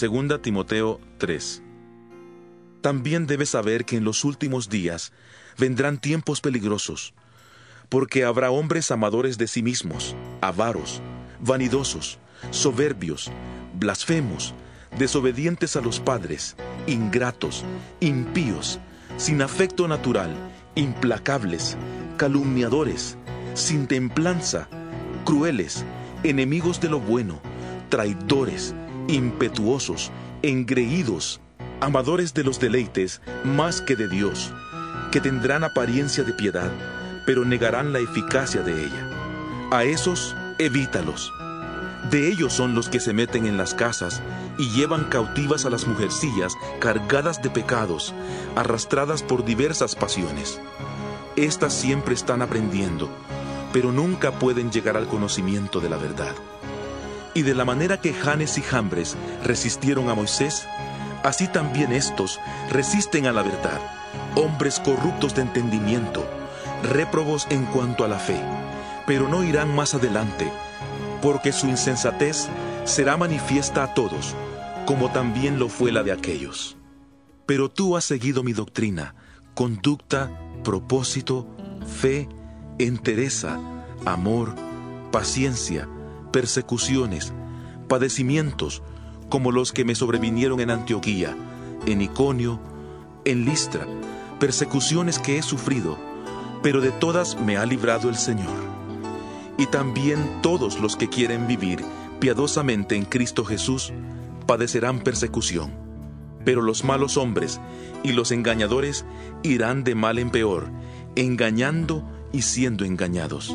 Segunda Timoteo 3 También debes saber que en los últimos días vendrán tiempos peligrosos, porque habrá hombres amadores de sí mismos, avaros, vanidosos, soberbios, blasfemos, desobedientes a los padres, ingratos, impíos, sin afecto natural, implacables, calumniadores, sin templanza, crueles, enemigos de lo bueno, traidores, impetuosos, engreídos, amadores de los deleites más que de Dios, que tendrán apariencia de piedad, pero negarán la eficacia de ella. A esos evítalos. De ellos son los que se meten en las casas y llevan cautivas a las mujercillas cargadas de pecados, arrastradas por diversas pasiones. Estas siempre están aprendiendo, pero nunca pueden llegar al conocimiento de la verdad. Y de la manera que Janes y Jambres resistieron a Moisés, así también estos resisten a la verdad, hombres corruptos de entendimiento, réprobos en cuanto a la fe, pero no irán más adelante, porque su insensatez será manifiesta a todos, como también lo fue la de aquellos. Pero tú has seguido mi doctrina, conducta, propósito, fe, entereza, amor, paciencia, persecuciones, padecimientos, como los que me sobrevinieron en Antioquía, en Iconio, en Listra, persecuciones que he sufrido, pero de todas me ha librado el Señor. Y también todos los que quieren vivir piadosamente en Cristo Jesús padecerán persecución. Pero los malos hombres y los engañadores irán de mal en peor, engañando y siendo engañados.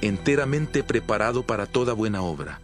enteramente preparado para toda buena obra.